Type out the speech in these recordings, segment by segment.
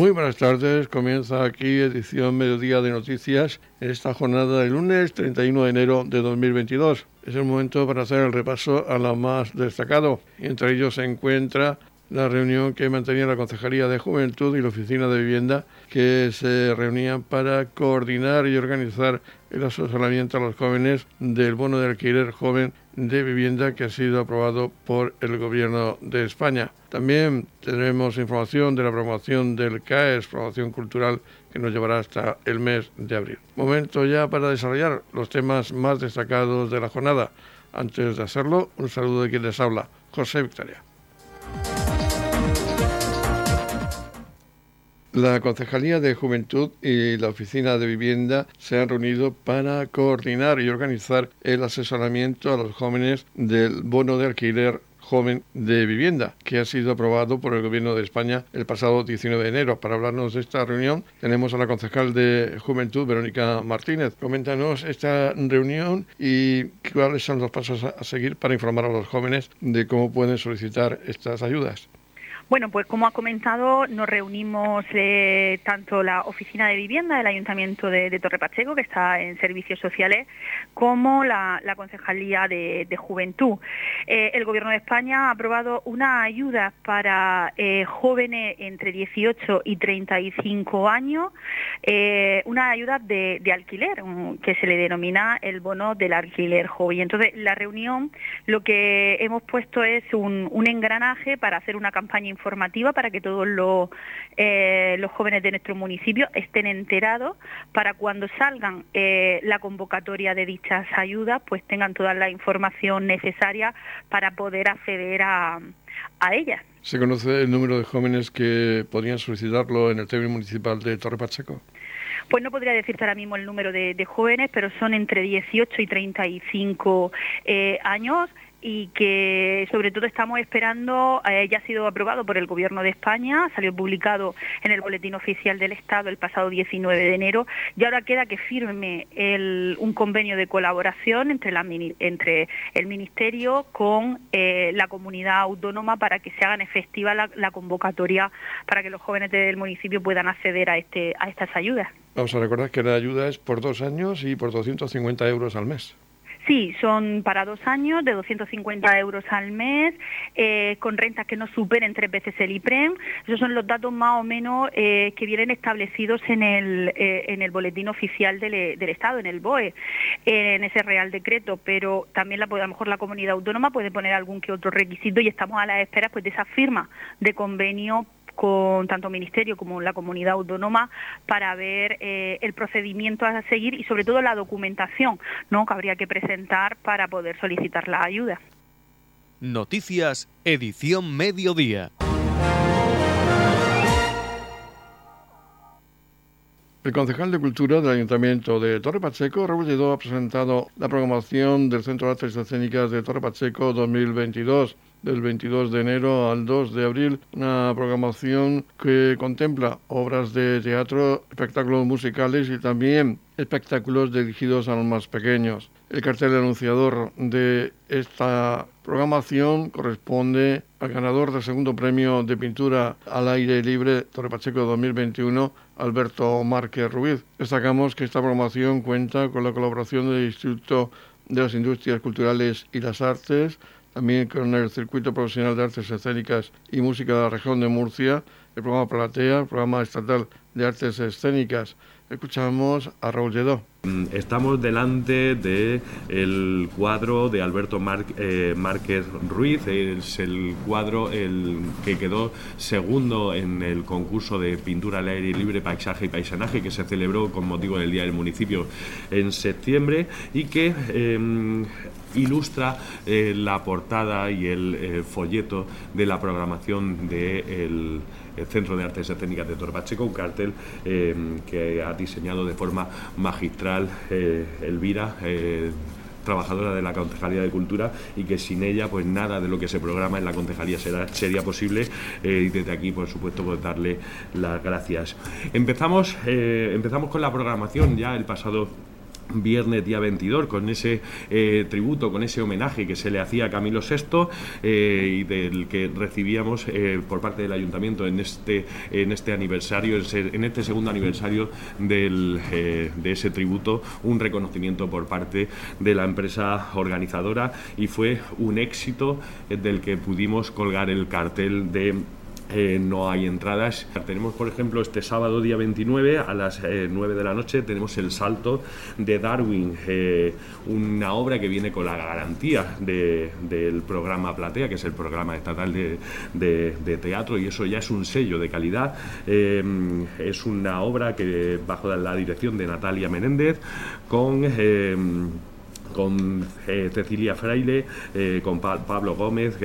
Muy buenas tardes, comienza aquí edición Mediodía de Noticias en esta jornada del lunes 31 de enero de 2022. Es el momento para hacer el repaso a lo más destacado. Entre ellos se encuentra la reunión que mantenía la Concejalía de Juventud y la Oficina de Vivienda, que se reunían para coordinar y organizar el asesoramiento a los jóvenes del bono de alquiler joven de vivienda que ha sido aprobado por el Gobierno de España. También tendremos información de la promoción del CAES, promoción cultural, que nos llevará hasta el mes de abril. Momento ya para desarrollar los temas más destacados de la jornada. Antes de hacerlo, un saludo de quien les habla, José Victoria. La Concejalía de Juventud y la Oficina de Vivienda se han reunido para coordinar y organizar el asesoramiento a los jóvenes del bono de alquiler joven de vivienda, que ha sido aprobado por el Gobierno de España el pasado 19 de enero. Para hablarnos de esta reunión tenemos a la concejal de Juventud, Verónica Martínez. Coméntanos esta reunión y cuáles son los pasos a seguir para informar a los jóvenes de cómo pueden solicitar estas ayudas. Bueno, pues como ha comentado, nos reunimos eh, tanto la Oficina de Vivienda del Ayuntamiento de, Torre Pacheco, que está en servicios sociales, como la, Concejalía de, Juventud. Eh, el Gobierno de España ha aprobado una ayuda para eh, jóvenes entre 18 y 35 años, una ayuda de, alquiler, que se le denomina el bono del alquiler joven. Entonces, la reunión lo que hemos puesto es un, un engranaje para hacer una campaña informativa para que todos los, eh, los jóvenes de nuestro municipio estén enterados para cuando salgan eh, la convocatoria de dichas ayudas, pues tengan toda la información necesaria para poder acceder a, a ellas. ¿Se conoce el número de jóvenes que podrían solicitarlo en el término municipal de Torre Pacheco? Pues no podría decirte ahora mismo el número de, jóvenes, pero son entre 18 y 35 eh, años y que sobre todo estamos esperando, eh, ya ha sido aprobado por el Gobierno de España, salió publicado en el Boletín Oficial del Estado el pasado 19 de enero y ahora queda que firme un convenio de colaboración entre, la, entre el Ministerio con eh, la comunidad autónoma para que se hagan efectiva la, convocatoria para que los jóvenes del municipio puedan acceder a, este, a estas ayudas. Vamos a recordar que la ayuda es por dos años y por 250 euros al mes. Sí, son para dos años de 250 euros al mes, eh, con rentas que no superen tres veces el IPREM. Esos son los datos más o menos eh, que vienen establecidos en el, eh, en el boletín oficial del, Estado, en el BOE, en ese Real Decreto, pero también a lo mejor la comunidad autónoma puede poner algún que otro requisito y estamos a la espera pues, de esa firma de convenio con tanto Ministerio como la comunidad autónoma para ver eh, el procedimiento a seguir y sobre todo la documentación ¿no? que habría que presentar para poder solicitar la ayuda. Noticias, edición mediodía. El concejal de Cultura del Ayuntamiento de Torre Pacheco, Raúl Lledó, ha presentado la programación del Centro de Artes Escénicas de Torre Pacheco 2022 del 22 de enero al 2 de abril, una programación que contempla obras de teatro, espectáculos musicales y también espectáculos dirigidos a los más pequeños. El cartel anunciador de esta programación corresponde al ganador del segundo premio de pintura al aire libre Torre Pacheco 2021, Alberto Márquez Ruiz. Destacamos que esta programación cuenta con la colaboración del Instituto de las Industrias Culturales y las Artes, también con el Circuito Profesional de Artes Escénicas y Música de la región de Murcia, el programa Platea, el programa estatal de artes escénicas. Escuchamos a Raúl Lledó. Mm, estamos delante del el cuadro de Alberto eh, Márquez Ruiz, es el cuadro el que quedó segundo en el concurso de pintura al aire libre, paisaje y paisanaje que se celebró con motivo del Día del Municipio en septiembre y que em, ilustra eh, la portada y el eh, folleto de la programación del Centro de Artes Escénicas de Torpacheco, un cartel em, que ha diseñado de forma magistral eh, Elvira trabajadora de la Concejalía de Cultura y que sin ella pues nada de lo que se programa en la Concejalía será, sería posible y desde aquí por supuesto pues darle las gracias. Empezamos, empezamos con la programación ya el pasado viernes día 22 con ese eh, tributo, con ese homenaje que se le hacía a Camilo VI eh, y del que recibíamos eh, por parte del ayuntamiento en este, en este aniversario, en este segundo aniversario de ese tributo, un reconocimiento por parte de la empresa organizadora y fue un éxito del que pudimos colgar el cartel de eh, no hay entradas. Tenemos, por ejemplo, este sábado día 29 a las 9 eh, de la noche tenemos el salto de Darwin, eh, una obra que viene con la garantía del programa Platea, que es el programa estatal de, teatro, y eso ya es un sello de calidad. es una obra que bajo la dirección de Natalia Menéndez con con Cecilia Fraile, con Pablo Gómez,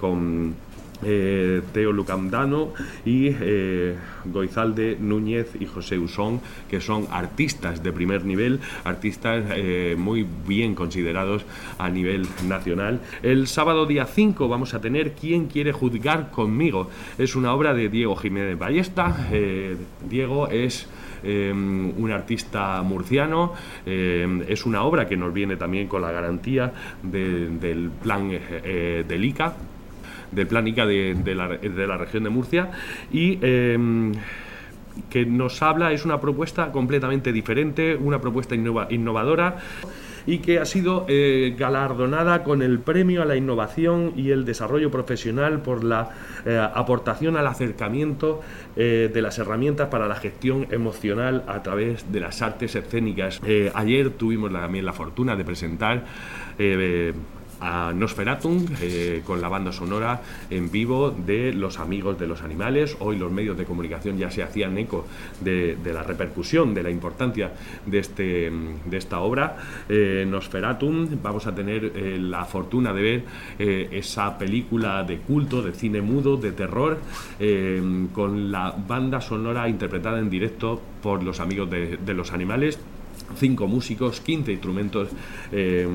con eh, Teo Lucandano y eh, Goizalde Núñez y José Usón, que son artistas de primer nivel, artistas eh, muy bien considerados a nivel nacional. El sábado día 5 vamos a tener ¿Quién quiere juzgar conmigo? Es una obra de Diego Jiménez Ballesta. Diego es... un artista murciano. es una obra que nos viene también con la garantía del plan del ICA, de Plánica de, de, la, de la, región de Murcia y em, que nos habla, es una propuesta completamente diferente, una propuesta innovadora y que ha sido eh, galardonada con el Premio a la Innovación y el Desarrollo Profesional por la eh, aportación al acercamiento eh, de las herramientas para la gestión emocional a través de las artes escénicas. ayer tuvimos también la fortuna de presentar a Nosferatum eh, con la banda sonora en vivo de Los Amigos de los Animales. Hoy los medios de comunicación ya se hacían eco de, la repercusión, de la importancia de, este, de esta obra. Eh, Nosferatum, vamos a tener eh, la fortuna de ver esa película de culto, de cine mudo, de terror, con la banda sonora interpretada en directo por los Amigos de, los Animales. Cinco músicos, 15 instrumentos eh,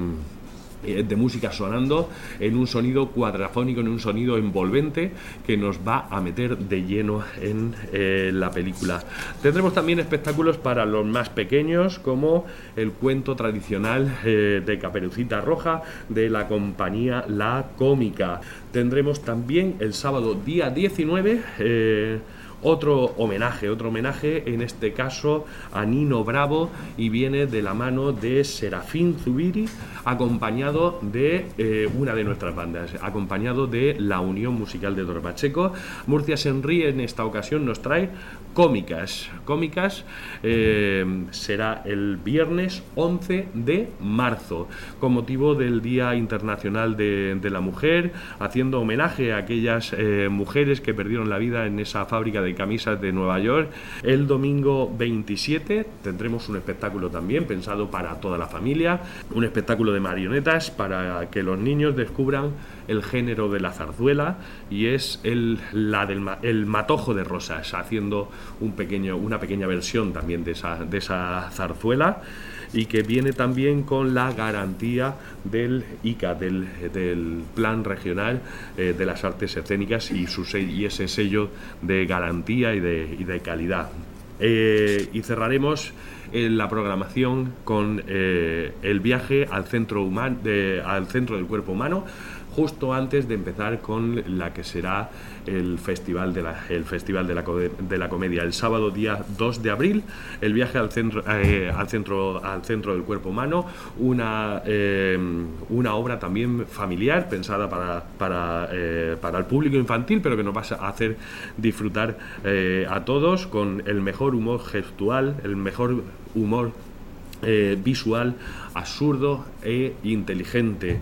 de música sonando en un sonido cuadrafónico, en un sonido envolvente que nos va a meter de lleno en eh, la película. Tendremos también espectáculos para los más pequeños como el cuento tradicional eh, de Caperucita Roja de la compañía La Cómica. Tendremos también el sábado día 19 otro homenaje, otro homenaje en este caso a Nino Bravo y viene de la mano de Serafín Zubiri acompañado de eh, una de nuestras bandas, acompañado de la Unión Musical de Pacheco. Murcia Senri en esta ocasión nos trae cómicas. Cómicas eh, será el viernes 11 de marzo, con motivo del Día Internacional de, la Mujer, haciendo homenaje a aquellas eh, mujeres que perdieron la vida en esa fábrica de camisas de Nueva York. El domingo 27 tendremos un espectáculo también pensado para toda la familia, un espectáculo de marionetas para que los niños descubran el género de la zarzuela y es el, la del el matojo de rosas, haciendo un pequeño, una pequeña versión también de esa, de esa zarzuela y que viene también con la garantía del ICA, del, del Plan Regional eh, de las Artes Escénicas y, su, y ese sello de garantía y de, y de calidad. Eh, y cerraremos eh, la programación con el viaje al centro, al centro del cuerpo humano justo antes de empezar con la que será el Festival de la, el festival de la, de la Comedia. El sábado día 2 de abril, el viaje al centro, eh, al centro, al centro del cuerpo humano, una, eh, una obra también familiar pensada para, para, eh, para, el público infantil, pero que nos va a hacer disfrutar a todos con el mejor humor gestual, el mejor humor visual, absurdo e inteligente.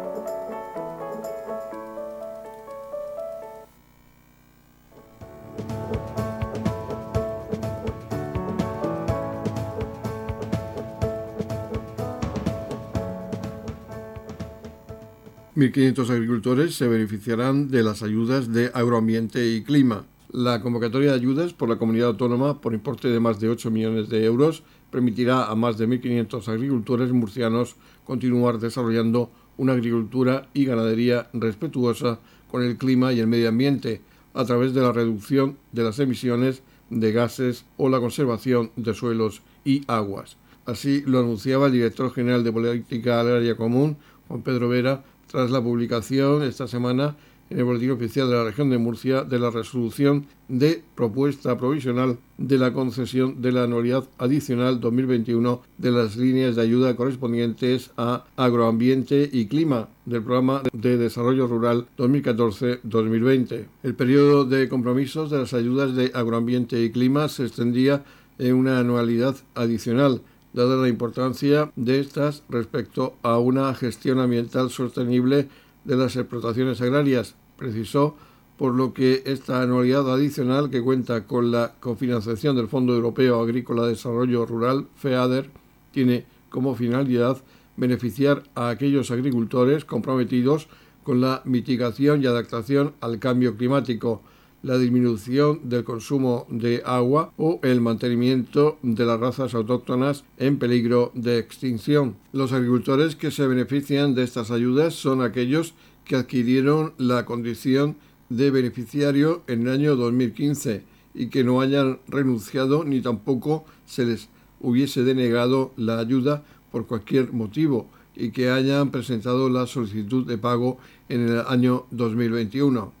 1.500 agricultores se beneficiarán de las ayudas de agroambiente y clima. La convocatoria de ayudas por la comunidad autónoma por importe de más de 8 millones de euros permitirá a más de 1.500 agricultores murcianos continuar desarrollando una agricultura y ganadería respetuosa con el clima y el medio ambiente a través de la reducción de las emisiones de gases o la conservación de suelos y aguas. Así lo anunciaba el director general de Política Agraria Común, Juan Pedro Vera, tras la publicación esta semana en el Boletín Oficial de la Región de Murcia de la resolución de propuesta provisional de la concesión de la anualidad adicional 2021 de las líneas de ayuda correspondientes a agroambiente y clima del Programa de Desarrollo Rural 2014-2020. El periodo de compromisos de las ayudas de agroambiente y clima se extendía en una anualidad adicional dada la importancia de estas respecto a una gestión ambiental sostenible de las explotaciones agrarias, precisó, por lo que esta anualidad adicional, que cuenta con la cofinanciación del Fondo Europeo Agrícola de Desarrollo Rural, FEADER, tiene como finalidad beneficiar a aquellos agricultores comprometidos con la mitigación y adaptación al cambio climático, la disminución del consumo de agua o el mantenimiento de las razas autóctonas en peligro de extinción. Los agricultores que se benefician de estas ayudas son aquellos que adquirieron la condición de beneficiario en el año 2015 y que no hayan renunciado ni tampoco se les hubiese denegado la ayuda por cualquier motivo y que hayan presentado la solicitud de pago en el año 2021.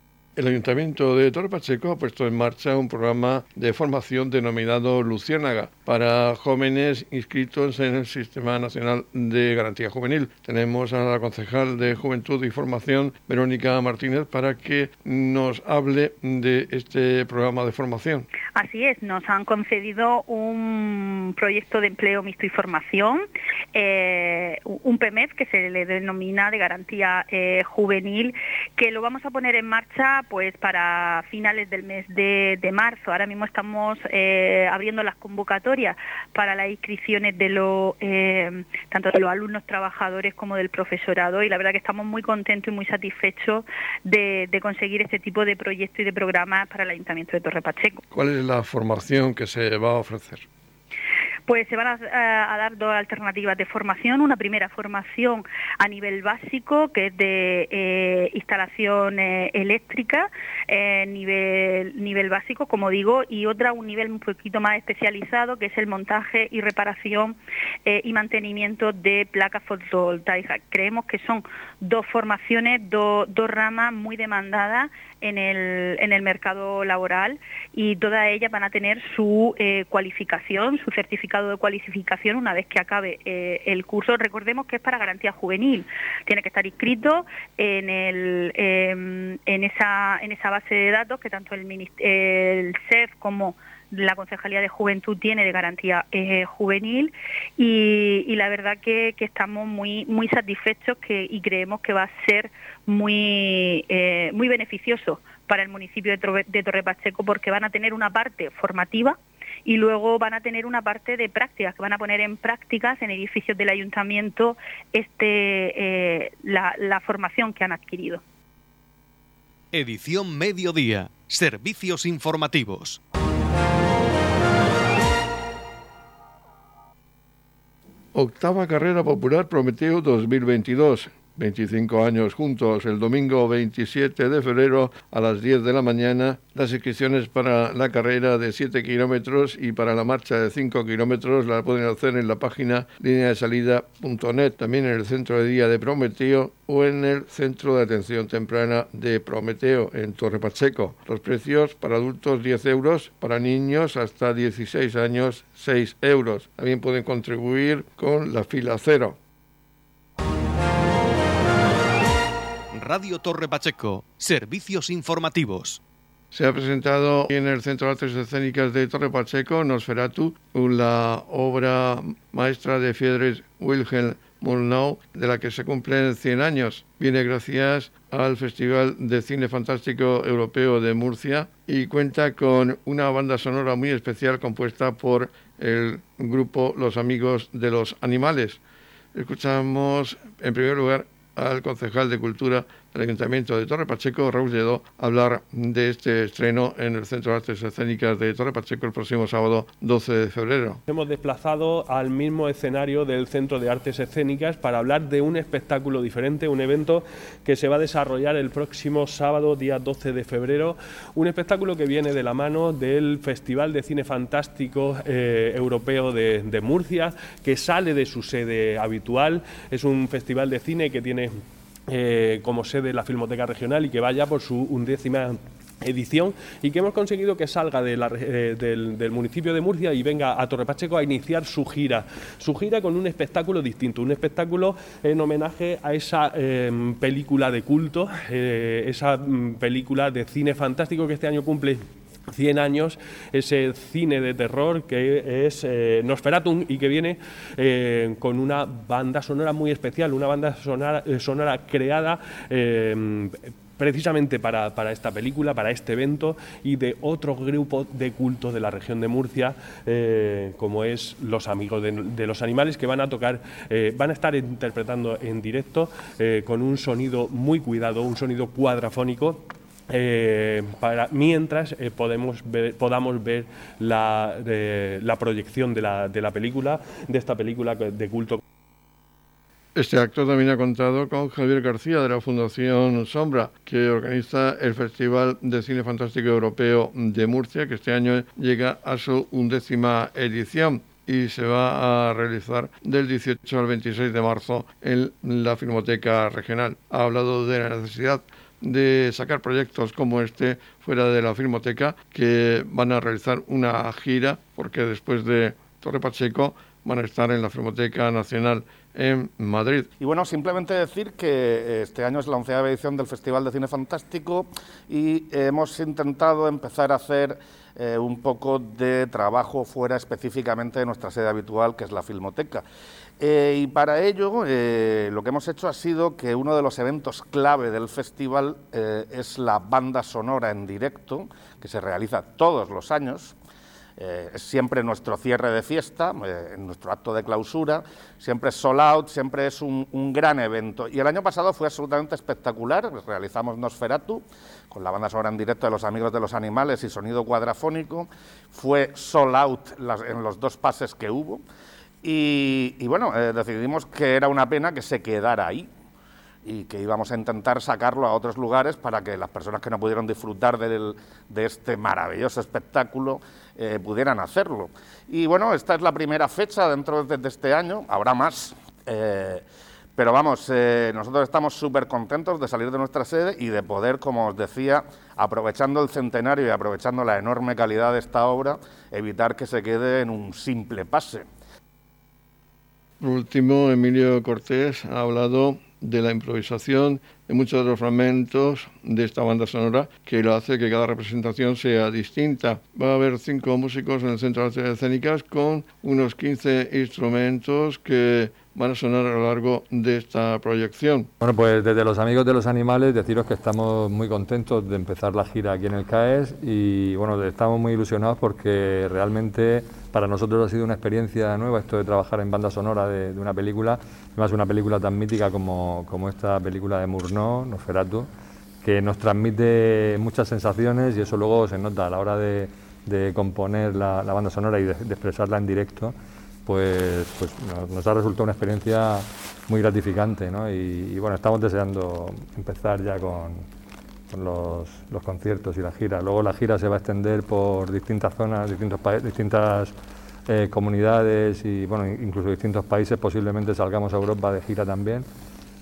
El Ayuntamiento de Torre Pacheco ha puesto en marcha un programa de formación denominado Luciérnaga para jóvenes inscritos en el Sistema Nacional de Garantía Juvenil. Tenemos a la concejal de Juventud y Formación, Verónica Martínez, para que nos hable de este programa de formación. Así es, nos han concedido un proyecto de empleo mixto y formación, eh, un PMEF que se le denomina de garantía eh, juvenil, que lo vamos a poner en marcha pues para finales del mes de, marzo. Ahora mismo estamos eh, abriendo las convocatorias para las inscripciones de los eh, tanto de los alumnos trabajadores como del profesorado y la verdad que estamos muy contentos y muy satisfechos de, de conseguir este tipo de proyectos y de programas para el Ayuntamiento de Torre Pacheco. ¿Cuál es la formación que se va a ofrecer? Pues se van a, dar dos alternativas de formación. Una primera formación a nivel básico, que es de eh, instalación eh, eléctrica, eh, nivel, nivel básico, como digo, y otra un nivel un poquito más especializado, que es el montaje y reparación y mantenimiento de placas fotovoltaicas. Creemos que son dos formaciones, dos ramas muy demandadas en el, en el mercado laboral y todas ellas van a tener su eh, cualificación, su certificado de cualificación una vez que acabe eh, el curso. Recordemos que es para garantía juvenil, tiene que estar inscrito en, el, em, en, esa, en esa base de datos que tanto el, el CEF como la Concejalía de Juventud tiene de garantía eh, juvenil y, la verdad que, estamos muy muy satisfechos que, y creemos que va a ser muy eh, muy beneficioso para el municipio de, de Torre Pacheco porque van a tener una parte formativa y luego van a tener una parte de prácticas, que van a poner en prácticas en edificios del ayuntamiento este, eh, la, la formación que han adquirido. Edición Mediodía. Servicios informativos. Octava carrera popular Prometeo 2022. 25 años juntos. El domingo 27 de febrero a las 10 de la mañana, las inscripciones para la carrera de 7 kilómetros y para la marcha de 5 kilómetros la pueden hacer en la página lineadesalida.net, también en el centro de día de Prometeo o en el centro de atención temprana de Prometeo en Torre Pacheco. Los precios para adultos 10 euros, para niños hasta 16 años 6 euros. También pueden contribuir con la fila cero. Radio Torre Pacheco, servicios informativos. Se ha presentado en el Centro de Artes Escénicas de Torre Pacheco, Nosferatu, la obra maestra de Friedrich Wilhelm Murnau, de la que se cumplen 100 años. Viene gracias al Festival de Cine Fantástico Europeo de Murcia y cuenta con una banda sonora muy especial compuesta por el grupo Los Amigos de los Animales. Escuchamos en primer lugar al concejal de Cultura del Ayuntamiento de Torre Pacheco, Raúl Lledó, hablar de este estreno en el Centro de Artes Escénicas de Torre Pacheco el próximo sábado 12 de febrero. Hemos desplazado al mismo escenario del Centro de Artes Escénicas para hablar de un espectáculo diferente, un evento que se va a desarrollar el próximo sábado, día 12 de febrero, un espectáculo que viene de la mano del Festival de Cine Fantástico eh, Europeo de Murcia, que sale de su sede habitual. Es un festival de cine que tiene eh, como sede la Filmoteca Regional y que vaya por su undécima edición y que hemos conseguido que salga eh, del, municipio de Murcia y venga a Torre Pacheco a iniciar su gira, su gira con un espectáculo distinto, un espectáculo en homenaje a esa em, película de culto, eh, esa mm, película de cine fantástico que este año cumple 100 años, ese cine de terror que es eh, Nosferatum y que viene eh, con una banda sonora muy especial, una banda sonora, eh, sonora creada precisamente para, esta película, para este evento y de otro grupo de culto de la región de Murcia, como es Los Amigos de, los Animales, que van a tocar, van a estar interpretando en directo con un sonido muy cuidado, un sonido cuadrafónico eh, para, mientras eh, podemos podamos ver la, la proyección de la, de la película, de esta película de culto. Este acto también ha contado con Javier García de la Fundación Sombra, que organiza el Festival de Cine Fantástico Europeo de Murcia, que este año llega a su undécima edición y se va a realizar del 18 al 26 de marzo en la Filmoteca Regional. Ha hablado de la necesidad de sacar proyectos como este fuera de la Filmoteca, que van a realizar una gira, porque después de Torre Pacheco van a estar en la Filmoteca Nacional en Madrid. Y bueno, simplemente decir que este año es la onceava edición del Festival de Cine Fantástico y hemos intentado empezar a hacer eh, un poco de trabajo fuera específicamente de nuestra sede habitual, que es la Filmoteca. Eh, y para ello eh, lo que hemos hecho ha sido que uno de los eventos clave del festival eh, es la banda sonora en directo, que se realiza todos los años. es siempre nuestro cierre de fiesta, nuestro acto de clausura, siempre es sold out, siempre es un, un, gran evento. Y el año pasado fue absolutamente espectacular, realizamos Nosferatu con la banda sonora en directo de los Amigos de los Animales y sonido cuadrafónico, fue sold out en los dos pases que hubo. Y, bueno, eh, decidimos que era una pena que se quedara ahí y que íbamos a intentar sacarlo a otros lugares para que las personas que no pudieron disfrutar de este maravilloso espectáculo eh, pudieran hacerlo. Y bueno, esta es la primera fecha dentro de, este año, habrá más. Eh, pero vamos, nosotros estamos súper contentos de salir de nuestra sede y de poder, como os decía, aprovechando el centenario y aprovechando la enorme calidad de esta obra, evitar que se quede en un simple pase. Por último, Emilio Cortés ha hablado de la improvisación de muchos de los fragmentos de esta banda sonora que lo hace que cada representación sea distinta. Va a haber cinco músicos en el Centro de Artes Escénicas con unos 15 instrumentos que van a sonar a lo largo de esta proyección. Bueno, pues desde los amigos de los animales deciros que estamos muy contentos de empezar la gira aquí en el CAES y bueno, estamos muy ilusionados porque realmente para nosotros ha sido una experiencia nueva esto de trabajar en banda sonora de, una película, además una película tan mítica como, como esta película de Murnau, Nosferatu, que nos transmite muchas sensaciones y eso luego se nota a la hora de, componer la, banda sonora y de expresarla en directo pues, pues nos ha resultado una experiencia muy gratificante. ¿no? Y, bueno, estamos deseando empezar ya con, los, conciertos y la gira. Luego la gira se va a extender por distintas zonas, distintos distintas eh, comunidades y bueno, incluso distintos países. Posiblemente salgamos a Europa de gira también.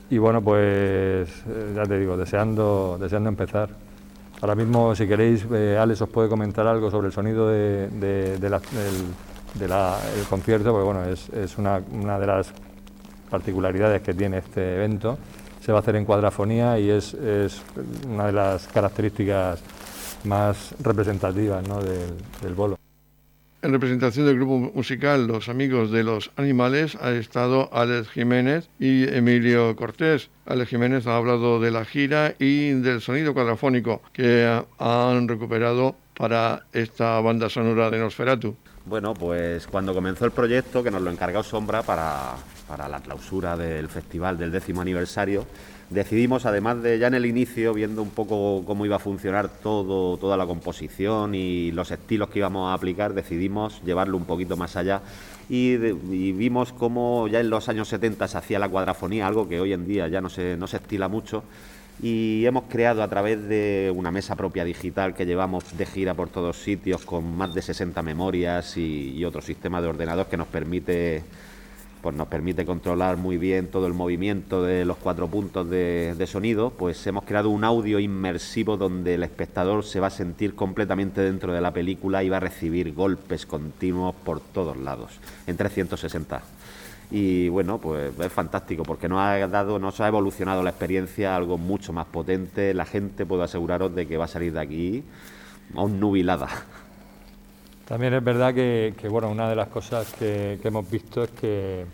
Y bueno, pues eh, ya te digo, deseando, deseando empezar. Ahora mismo, si queréis, eh, Alex os puede comentar algo sobre el sonido de, del, concierto, porque bueno, es, una, de las particularidades que tiene este evento. Se va a hacer en cuadrafonía y es, una de las características más representativas del, del bolo. En representación del grupo musical Los Amigos de los Animales ha estado Alex Jiménez y Emilio Cortés. Alex Jiménez ha hablado de la gira y del sonido cuadrafónico que han recuperado para esta banda sonora de Nosferatu. Bueno, pues cuando comenzó el proyecto, que nos lo encargó Sombra para, para la clausura del festival del décimo aniversario, decidimos, además de ya en el inicio, viendo un poco cómo iba a funcionar todo, toda la composición y los estilos que íbamos a aplicar, decidimos llevarlo un poquito más allá y, vimos cómo ya en los años 70 se hacía la cuadrafonía, algo que hoy en día ya no se, no se estila mucho. Y hemos creado a través de una mesa propia digital que llevamos de gira por todos sitios con más de 60 memorias y, y otro sistema de ordenador que nos permite pues nos permite controlar muy bien todo el movimiento de los cuatro puntos de, sonido, pues hemos creado un audio inmersivo donde el espectador se va a sentir completamente dentro de la película y va a recibir golpes continuos por todos lados, en 360. Y bueno, pues es fantástico porque nos ha dado, nos ha evolucionado la experiencia algo mucho más potente. La gente puedo aseguraros de que va a salir de aquí nubilada. También es verdad que, bueno, una de las cosas que, hemos visto es que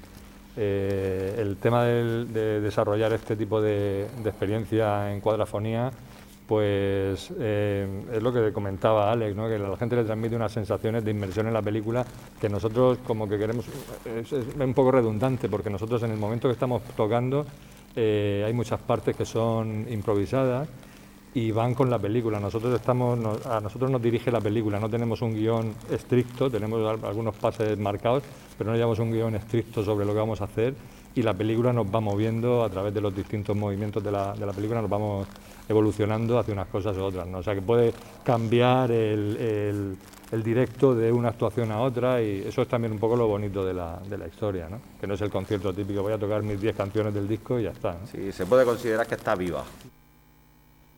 eh, el tema de desarrollar este tipo de, experiencia en cuadrafonía, pues eh, es lo que comentaba Alex, ¿no? que a la gente le transmite unas sensaciones de inmersión en la película que nosotros como que queremos, es, un poco redundante, porque nosotros en el momento que estamos tocando eh, hay muchas partes que son improvisadas y van con la película. Nosotros estamos, a nosotros nos dirige la película, no tenemos un guion estricto, tenemos algunos pases marcados, pero no llevamos un guion estricto sobre lo que vamos a hacer y la película nos va moviendo a través de los distintos movimientos de la, de la película, nos vamos evolucionando hacia unas cosas u otras. O sea que puede cambiar el, el, directo de una actuación a otra y eso es también un poco lo bonito de la, de la historia, ¿no? que no es el concierto típico, voy a tocar mis 10 canciones del disco y ya está. Sí, se puede considerar que está viva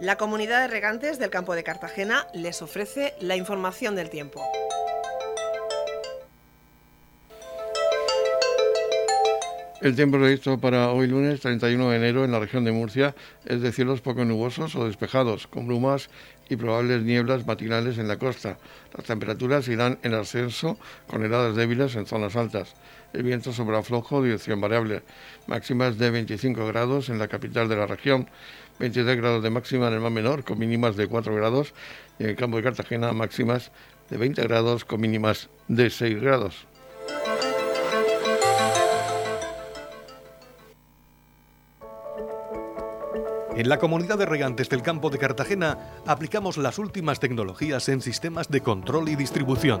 La comunidad de regantes del campo de Cartagena les ofrece la información del tiempo. El tiempo previsto para hoy lunes 31 de enero en la región de Murcia es de cielos poco nubosos o despejados, con brumas y probables nieblas matinales en la costa. Las temperaturas irán en ascenso con heladas débiles en zonas altas. El viento sobre flojo, dirección variable. Máximas de 25 grados en la capital de la región. 23 grados de máxima en el mar menor, con mínimas de 4 grados, y en el campo de Cartagena máximas de 20 grados, con mínimas de 6 grados. En la comunidad de regantes del campo de Cartagena aplicamos las últimas tecnologías en sistemas de control y distribución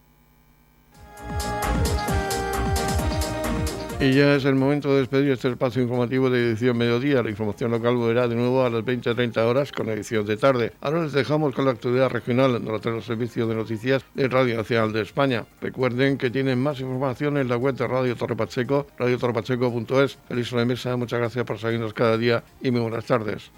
Y ya es el momento de despedir este espacio informativo de edición mediodía. La información local volverá de nuevo a las 20-30 horas con edición de tarde. Ahora les dejamos con la actualidad regional de los servicios de noticias de Radio Nacional de España. Recuerden que tienen más información en la web de Radio Torre Pacheco, radiotorrepacheco.es. Feliz mesa, muchas gracias por seguirnos cada día y muy buenas tardes.